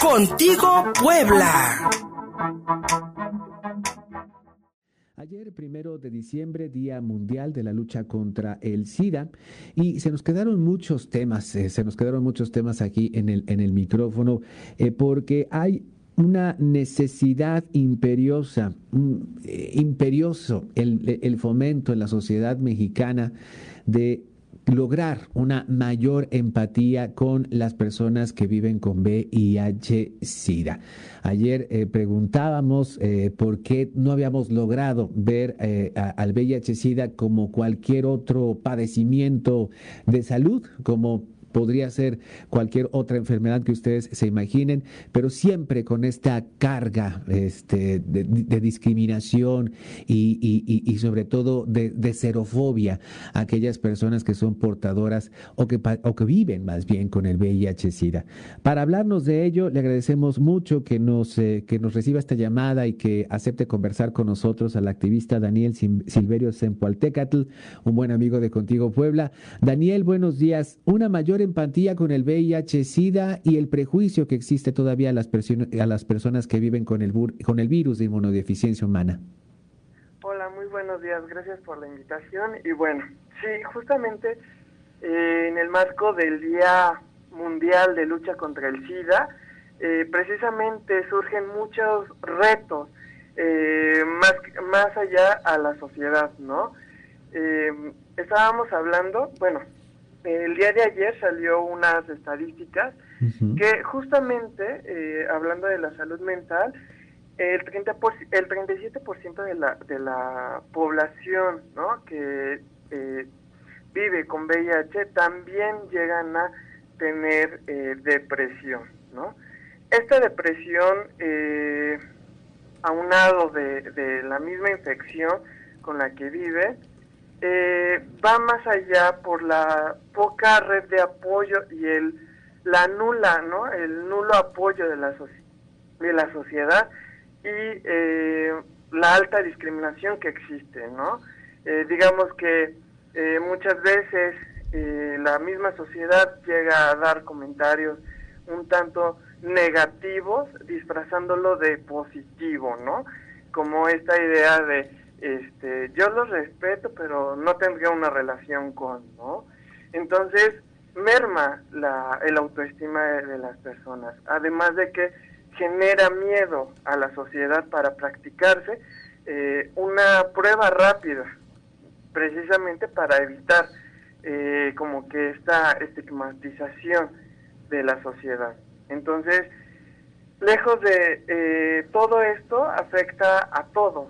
Contigo Puebla. Ayer, primero de diciembre, Día Mundial de la Lucha contra el SIDA, y se nos quedaron muchos temas, eh, se nos quedaron muchos temas aquí en el, en el micrófono, eh, porque hay una necesidad imperiosa, eh, imperioso el, el fomento en la sociedad mexicana de lograr una mayor empatía con las personas que viven con VIH-Sida. Ayer eh, preguntábamos eh, por qué no habíamos logrado ver eh, al VIH-Sida como cualquier otro padecimiento de salud, como podría ser cualquier otra enfermedad que ustedes se imaginen, pero siempre con esta carga este, de, discriminación y, sobre todo de, de, xerofobia a aquellas personas que son portadoras o que, o que viven más bien con el VIH-Sida. Para hablarnos de ello, le agradecemos mucho que nos, eh, que nos reciba esta llamada y que acepte conversar con nosotros al activista Daniel Silverio Sempualtecatl, un buen amigo de Contigo Puebla. Daniel, buenos días. Una mayor empatía con el VIH-Sida y el prejuicio que existe todavía a las, personas que viven con el, con el virus de inmunodeficiencia humana. Hola, muy buenos días, gracias por la invitación. Y bueno, sí, justamente eh, en el marco del Día Mundial de Lucha contra el SIDA, eh, precisamente surgen muchos retos eh, más, más allá a la sociedad, ¿no? estábamos hablando, bueno, el día de ayer salió unas estadísticas que justamente, eh, hablando de la salud mental, el, 30 el 37% de la, de la población ¿no? que eh, vive con VIH también llegan a tener eh, depresión. ¿no? Esta depresión, aunado de, de la misma infección con la que vive, eh, va más allá por la poca red de apoyo y el la nula, ¿no? El nulo apoyo de la, de la sociedad y eh, la alta discriminación que existe, ¿no? Eh, digamos que muchas veces la misma sociedad llega a dar comentarios un tanto negativos disfrazándolo de positivo, ¿no? Como esta idea de este, yo los respeto, pero no tendría una relación con, ¿no? Entonces, merma la, el autoestima de, las personas, además de que genera miedo a la sociedad para practicarse eh, una prueba rápida, precisamente para evitar eh, como que esta estigmatización de la sociedad. Entonces, lejos de eh, todo esto, afecta a todos,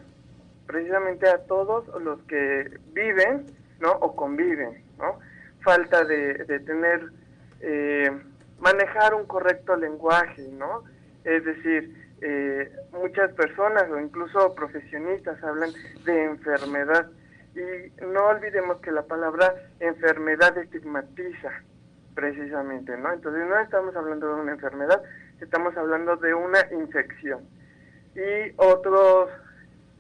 precisamente a todos los que viven, ¿no? O conviven, ¿no? Falta de, tener, eh, manejar un correcto lenguaje, ¿no? Es decir, eh, muchas personas o incluso profesionistas hablan de enfermedad y no olvidemos que la palabra enfermedad estigmatiza precisamente, ¿no? Entonces no estamos hablando de una enfermedad, estamos hablando de una infección. Y otros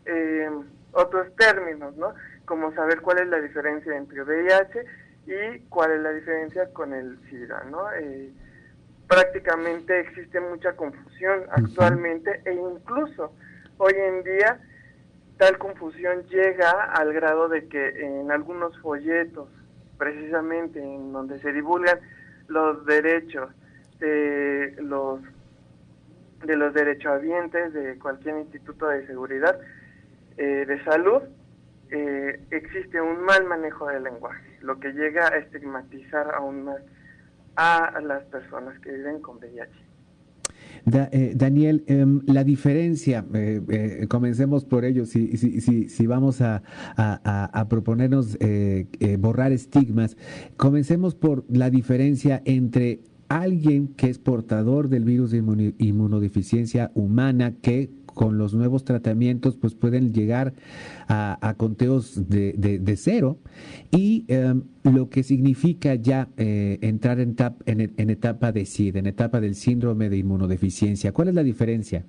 eh, otros términos, ¿no? Como saber cuál es la diferencia entre VIH y cuál es la diferencia con el SIDA, ¿no? Eh, prácticamente existe mucha confusión actualmente e incluso hoy en día tal confusión llega al grado de que en algunos folletos, precisamente en donde se divulgan los derechos de los de los derechohabientes de cualquier instituto de seguridad, eh, de salud eh, existe un mal manejo del lenguaje, lo que llega a estigmatizar aún más a las personas que viven con VIH. Eh, Daniel, em, la diferencia, comencemos por ello, si, si, si, si vamos a, a, proponernos borrar estigmas, comencemos por la diferencia entre alguien que es portador del virus de inmunodeficiencia humana que con los nuevos tratamientos pues pueden llegar a, conteos de, de, cero y em, lo que significa ya eh, entrar en, en, etapa de SIDA, en etapa del síndrome de inmunodeficiencia. ¿Cuál es la diferencia?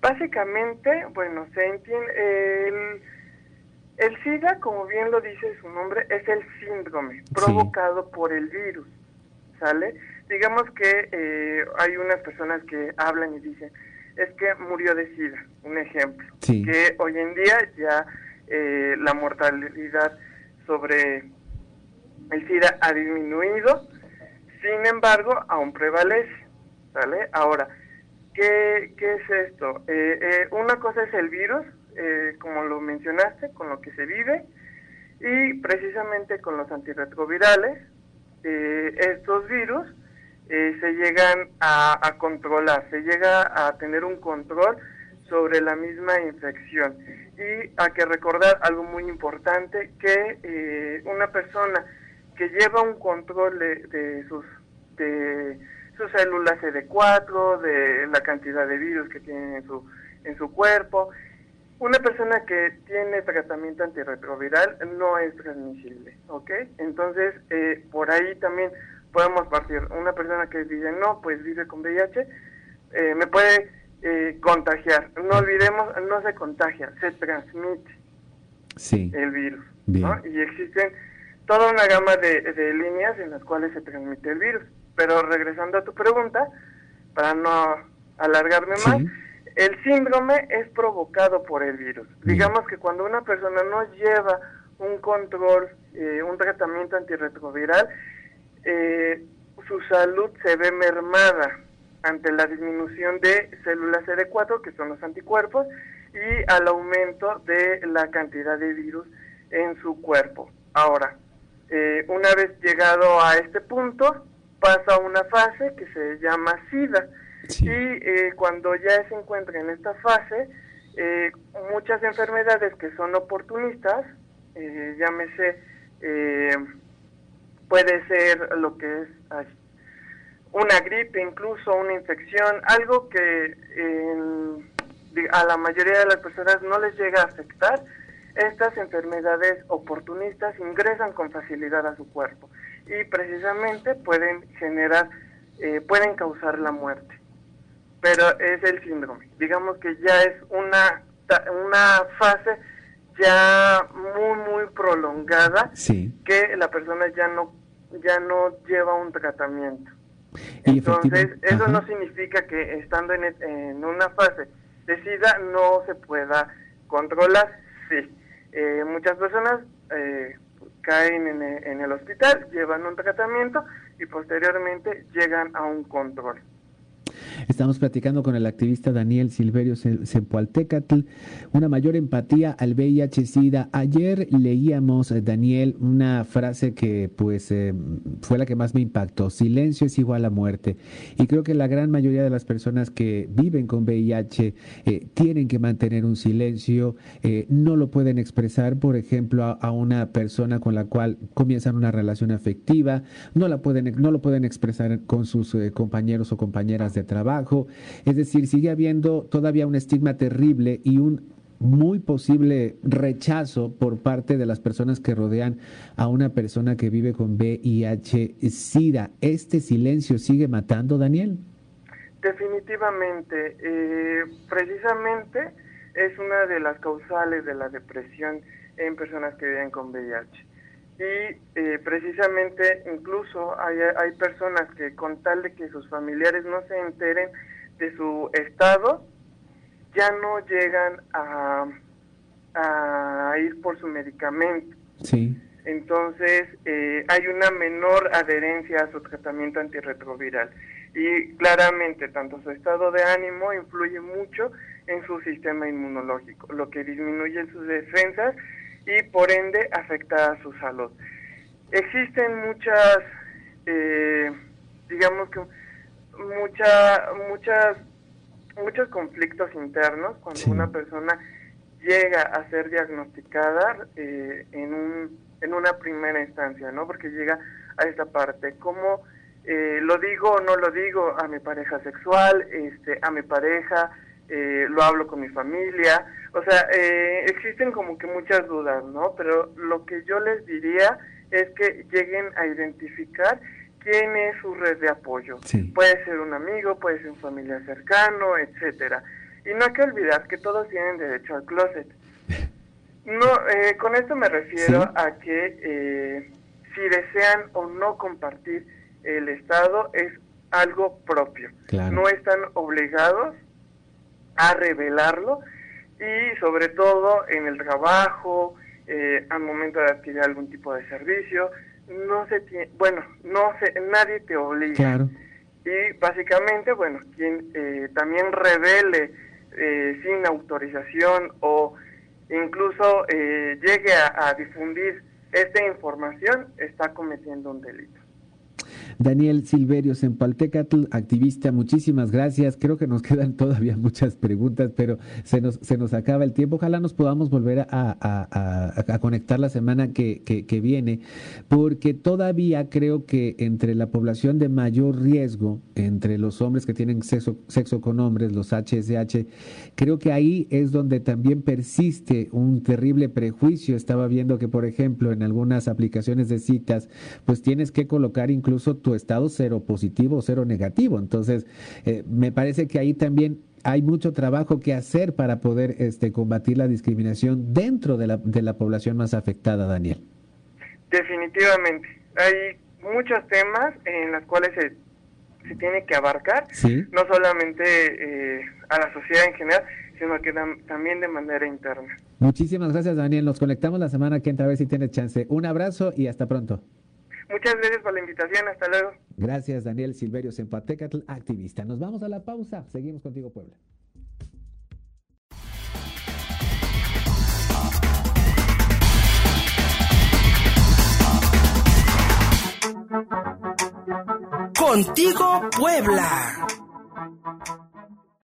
Básicamente, bueno, se entiende, el, el SIDA, como bien lo dice su nombre, es el síndrome provocado por el virus, ¿sale? digamos que eh, hay unas personas que hablan y dicen, es que murió de SIDA, un ejemplo, que hoy en día ya eh, la mortalidad sobre el SIDA ha disminuido, sin embargo, aún prevalece, ¿vale? Ahora, ¿qué, qué es esto? Eh, una cosa es el virus, como lo mencionaste, con lo que se vive, y precisamente con los antirretrovirales, estos virus eh, se llegan a, controlar, se llega a tener un control sobre la misma infección. Y hay que recordar algo muy importante, que eh, una persona que lleva un control de, sus, de sus células CD4, de la cantidad de virus que tiene en su, en su cuerpo, una persona que tiene tratamiento antirretroviral no es transmisible, ¿ok? Entonces, eh, por ahí también podemos partir. Una persona que dice, no, pues vive con VIH, eh, me puede eh, contagiar. No olvidemos, no se contagia, se transmite sí. el virus. Y existen toda una gama de, líneas en las cuales se transmite el virus. Pero regresando a tu pregunta, para no alargarme más, el síndrome es provocado por el virus. Digamos que cuando una persona no lleva un control, eh, un tratamiento antirretroviral, eh, su salud se ve mermada ante la disminución de células CD4, que son los anticuerpos, y al aumento de la cantidad de virus en su cuerpo. Ahora, eh, una vez llegado a este punto, pasa una fase que se llama SIDA. Y eh, cuando ya se encuentra en esta fase, eh, muchas enfermedades que son oportunistas, llámese puede ser lo que es una gripe, incluso una infección, algo que a la mayoría de las personas no les llega a afectar. Estas enfermedades oportunistas ingresan con facilidad a su cuerpo y precisamente pueden generar, eh, pueden causar la muerte. Pero es el síndrome. Digamos que ya es una, una fase ya muy, muy prolongada que la persona ya no ya no lleva un tratamiento. Entonces, eso no significa que estando en, en, una fase de SIDA no se pueda controlar. Sí, eh, muchas personas eh, caen en, en el hospital, llevan un tratamiento y posteriormente llegan a un control. Estamos platicando con el activista Daniel Silverio Zempoaltecatl, una mayor empatía al VIH-Sida. Ayer leíamos, eh, Daniel, una frase que pues eh, fue la que más me impactó. Silencio es igual a muerte. Y creo que la gran mayoría de las personas que viven con VIH eh, tienen que mantener un silencio, no lo pueden expresar, por ejemplo, a, una persona con la cual comienzan una relación afectiva, no, la pueden, no lo pueden expresar con sus compañeros o compañeras de trabajo. Es decir, sigue habiendo todavía un estigma terrible y un muy posible rechazo por parte de las personas que rodean a una persona que vive con VIH-Sida. ¿Este silencio sigue matando, Daniel? Definitivamente. Eh, precisamente es una de las causales de la depresión en personas que viven con VIH y eh, precisamente incluso hay, hay personas que con tal de que sus familiares no se enteren de su estado, ya no llegan a, a ir por su medicamento. Sí. Entonces eh, hay una menor adherencia a su tratamiento antirretroviral y claramente tanto su estado de ánimo influye mucho en su sistema inmunológico, lo que disminuye sus defensas y por ende afecta a su salud. Existen muchas, eh, digamos que mucha, muchas, muchos conflictos internos cuando una persona llega a ser diagnosticada eh, en, un, en una primera instancia, ¿no? Porque llega a esta parte, ¿cómo eh, lo digo o no lo digo a mi pareja sexual, este, a mi pareja, eh, lo hablo con mi familia, o sea, eh, existen como que muchas dudas, ¿no? Pero lo que yo les diría es que lleguen a identificar quién es su red de apoyo. Puede ser un amigo, puede ser un familiar cercano, etcétera. Y no hay que olvidar que todos tienen derecho al closet. No, eh, con esto me refiero a que si desean o no compartir el Estado es algo propio. No están obligados a revelarlo y sobre todo en el trabajo, eh, al momento de adquirir algún tipo de servicio, no se tiene, bueno, no se, nadie te obliga. Y básicamente, bueno, quien eh, también revele eh, sin autorización o incluso llegue a difundir esta información está cometiendo un delito. Daniel Silverio Sempaltecatl, activista, muchísimas gracias. Creo que nos quedan todavía muchas preguntas, pero se nos, se nos acaba el tiempo. Ojalá nos podamos volver a, conectar la semana que, que, viene, porque todavía creo que entre la población de mayor riesgo, entre los hombres que tienen sexo, sexo con hombres, los HSH, creo que ahí es donde también persiste un terrible prejuicio. Estaba viendo que, por ejemplo, en algunas aplicaciones de citas, pues tienes que colocar incluso tu estado cero positivo o cero negativo. Entonces, eh, me parece que ahí también hay mucho trabajo que hacer para poder este, combatir la discriminación dentro de la, de la población más afectada, Daniel. Definitivamente. Hay muchos temas en los cuales se, se tiene que abarcar, no solamente eh, a la sociedad en general, sino que también de manera interna. Muchísimas gracias, Daniel. Nos conectamos la semana que entra a ver si tienes chance. Un abrazo y hasta pronto. Muchas gracias por la invitación. Hasta luego. Gracias, Daniel Silverio Sempatecatl, activista. Nos vamos a la pausa. Seguimos contigo, Puebla. Contigo, Puebla.